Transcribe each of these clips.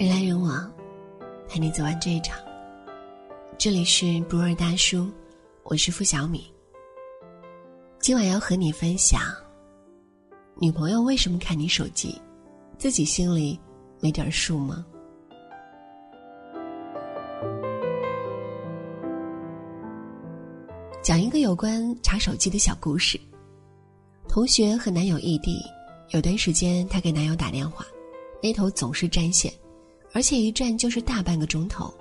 人来人往，陪你走完这一场。这里是不二大叔，我是付小米。今晚要和你分享，女朋友为什么看你手机，自己心里没点数吗？讲一个有关查手机的小故事。同学和男友异地，有段时间她给男友打电话，那头总是占线，而且一站就是大半个钟头。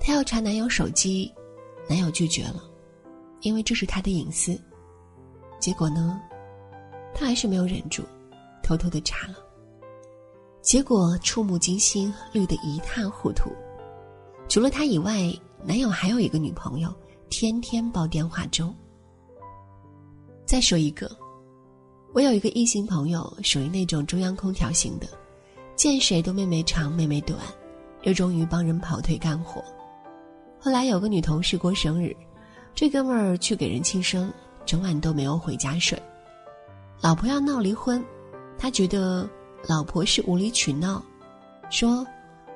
她要查男友手机，男友拒绝了，因为这是他的隐私。结果呢，她还是没有忍住，偷偷的查了。结果触目惊心，绿得一塌糊涂。除了他以外，男友还有一个女朋友，天天煲电话粥。再说一个。我有一个异性朋友，属于那种中央空调型的，见谁都妹妹长妹妹短，热衷于帮人跑腿干活。后来有个女同事过生日，这哥们儿去给人庆生，整晚都没有回家睡。老婆要闹离婚，他觉得老婆是无理取闹，说：“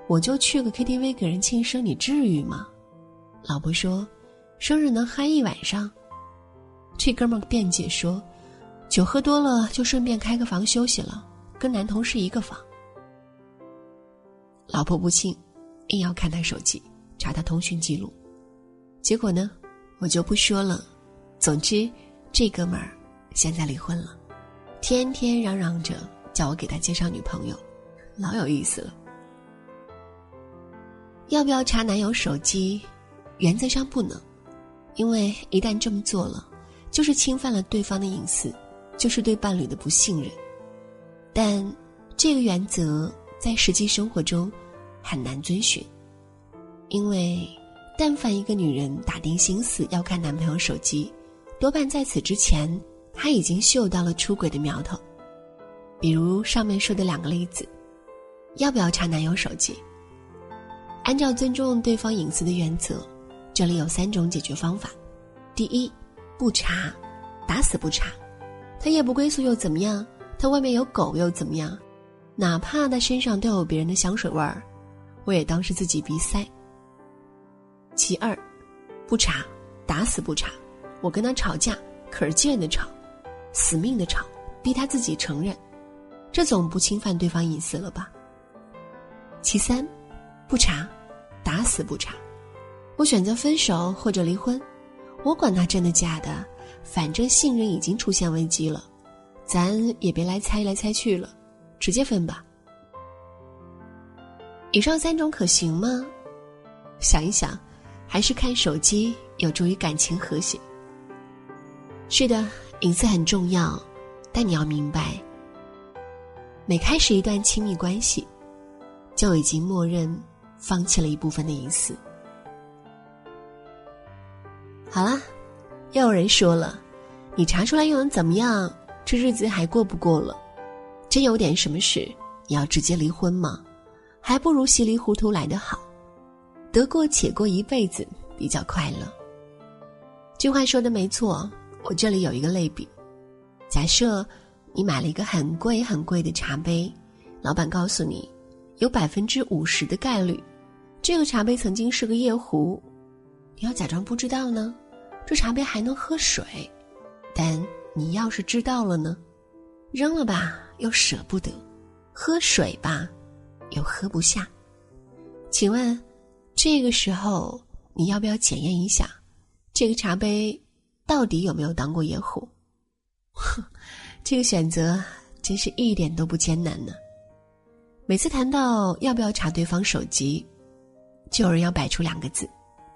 我就去个 KTV 给人庆生，你至于吗？”老婆说：“生日能嗨一晚上。”这哥们儿辩解说。酒喝多了，就顺便开个房休息了，跟男同事一个房。老婆不信，硬要看他手机，查他通讯记录。结果呢，我就不说了。总之，这哥们儿现在离婚了，天天嚷嚷着叫我给他介绍女朋友，老有意思了。要不要查男友手机？原则上不能，因为一旦这么做了，就是侵犯了对方的隐私。就是对伴侣的不信任，但这个原则在实际生活中很难遵循，因为但凡一个女人打定心思要看男朋友手机，多半在此之前，她已经嗅到了出轨的苗头。比如上面说的两个例子，要不要查男友手机？按照尊重对方隐私的原则，这里有三种解决方法：第一，不查，打死不查。他夜不归宿又怎么样？他外面有狗又怎么样？哪怕他身上都有别人的香水味儿，我也当是自己鼻塞。其二，不查，打死不查。我跟他吵架，可是贱的吵，死命的吵，逼他自己承认，这总不侵犯对方隐私了吧？其三，不查，打死不查。我选择分手或者离婚，我管他真的假的。反正信任已经出现危机了，咱也别来猜来猜去了，直接分吧。以上三种可行吗？想一想，还是看手机有助于感情和谐。是的，隐私很重要，但你要明白，每开始一段亲密关系，就已经默认放弃了一部分的隐私。好了。又有人说了，你查出来又能怎么样？这日子还过不过了？真有点什么事，你要直接离婚吗？还不如稀里糊涂来得好，得过且过一辈子比较快乐。句话说的没错，我这里有一个类比：假设你买了一个很贵很贵的茶杯，老板告诉你，有百分之五十的概率，这个茶杯曾经是个夜壶，你要假装不知道呢？这茶杯还能喝水，但你要是知道了呢，扔了吧又舍不得，喝水吧又喝不下。请问，这个时候你要不要检验一下，这个茶杯到底有没有当过野壶？这个选择真是一点都不艰难呢。每次谈到要不要查对方手机，就有人要摆出两个字：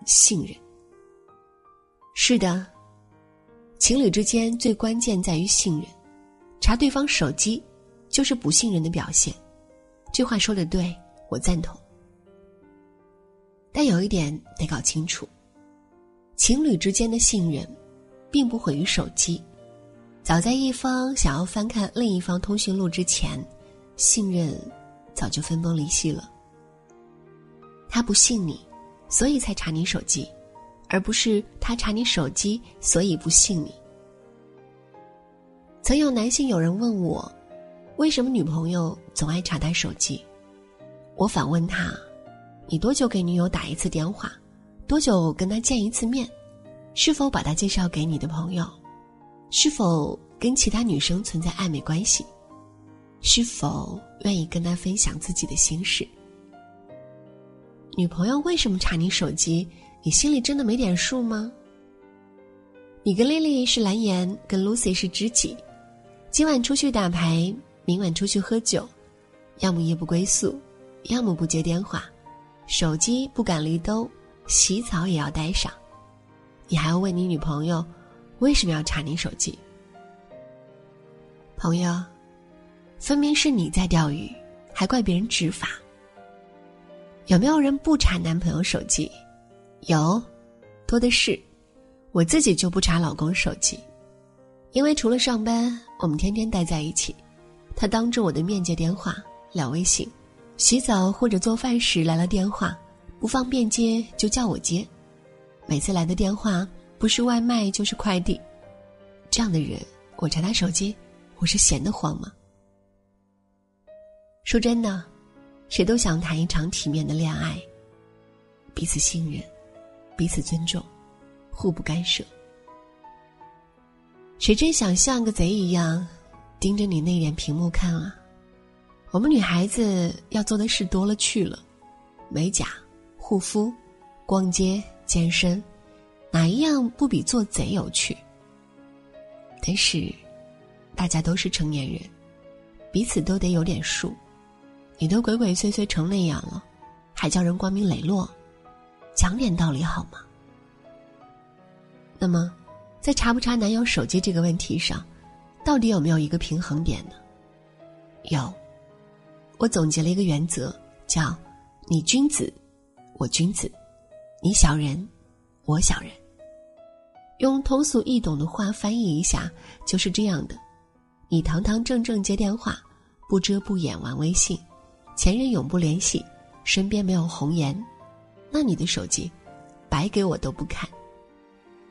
信任。是的，情侣之间最关键在于信任，查对方手机就是不信任的表现。这话说的对，我赞同。但有一点得搞清楚，情侣之间的信任，并不毁于手机。早在一方想要翻看另一方通讯录之前，信任早就分崩离析了。他不信你，所以才查你手机。而不是他查你手机，所以不信你。曾有男性有人问我，为什么女朋友总爱查他手机？我反问他：“你多久给女友打一次电话？多久跟她见一次面？是否把她介绍给你的朋友？是否跟其他女生存在暧昧关系？是否愿意跟她分享自己的心事？女朋友为什么查你手机？你心里真的没点数吗？你跟丽丽是蓝颜，跟 Lucy 是知己，今晚出去打牌，明晚出去喝酒，要么夜不归宿。”要么不接电话，手机不敢离兜，洗澡也要带上。你还要问你女朋友为什么要查你手机？朋友，分明是你在钓鱼，还怪别人执法。有没有人不查男朋友手机？有，多的是。我自己就不查老公手机，因为除了上班，我们天天待在一起，他当着我的面接电话、聊微信。洗澡或者做饭时来了电话，不方便接就叫我接。每次来的电话不是外卖就是快递，这样的人我查他手机，我是闲得慌吗？说真的，谁都想谈一场体面的恋爱，彼此信任，彼此尊重，互不干涉。谁真想像个贼一样盯着你那脸屏幕看啊？我们女孩子要做的事多了去了，美甲、护肤、逛街、健身，哪一样不比做贼有趣？但是，大家都是成年人，彼此都得有点数。你都鬼鬼祟祟成那样了，还叫人光明磊落？讲点道理好吗？那么，在查不查男友手机这个问题上，到底有没有一个平衡点呢？有。我总结了一个原则，叫“你君子，我君子；你小人，我小人。”用通俗易懂的话翻译一下，就是这样的：你堂堂正正接电话，不遮不掩玩微信，前任永不联系，身边没有红颜，那你的手机，白给我都不看。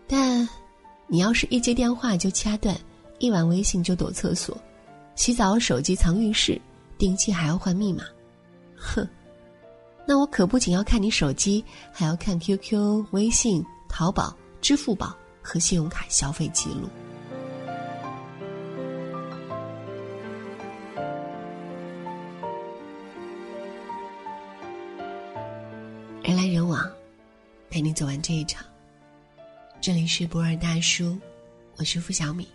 但，你要是一接电话就掐断，一玩微信就躲厕所，洗澡手机藏浴室。定期还要换密码，哼！那我可不仅要看你手机，还要看 QQ、微信、淘宝、支付宝和信用卡消费记录。人来人往，陪你走完这一场。这里是博尔大叔，我是付小米。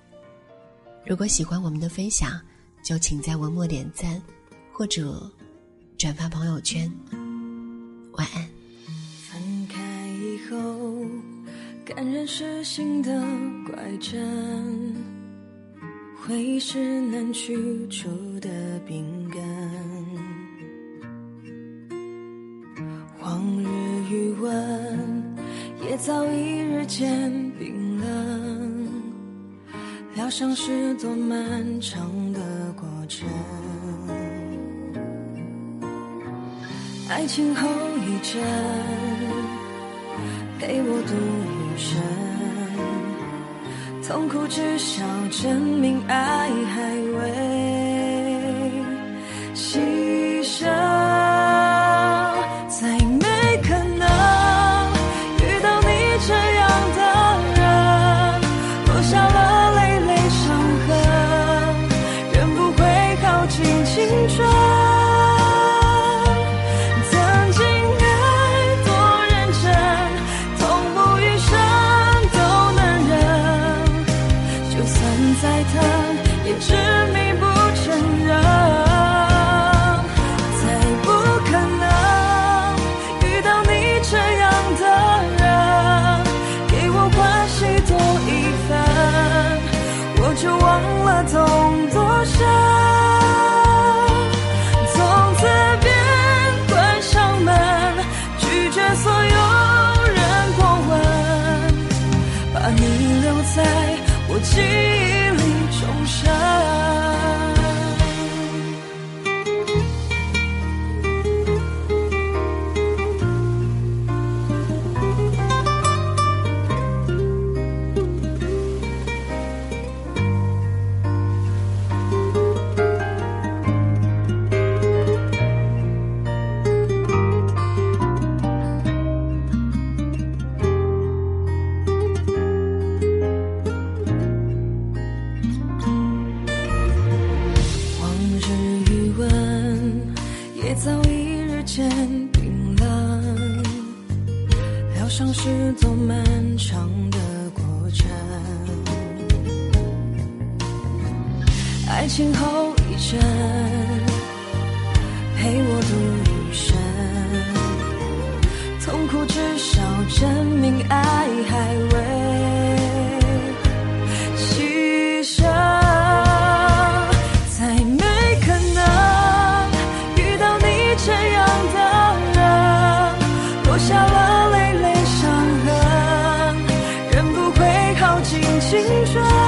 如果喜欢我们的分享。就请在文末点赞，或者转发朋友圈。晚安。分开以后，感染是新的怪症，回忆是难去除的病根。像是多漫长的过程。爱情后遗症，陪我度余生。痛苦至少证明爱还未青春。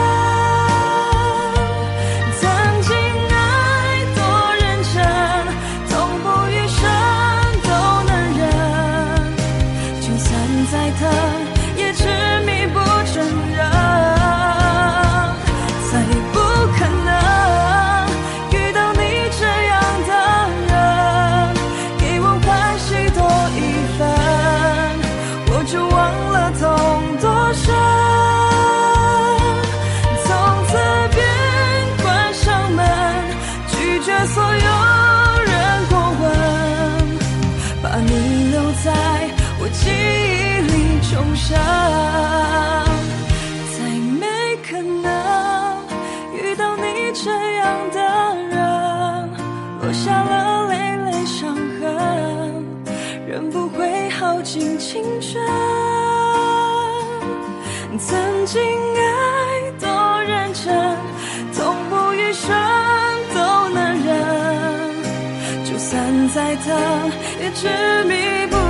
再没可能遇到你这样的人，落下了累累伤痕，人不会耗尽青春。曾经爱多认真，痛不欲生都能忍，就算再疼也执迷不。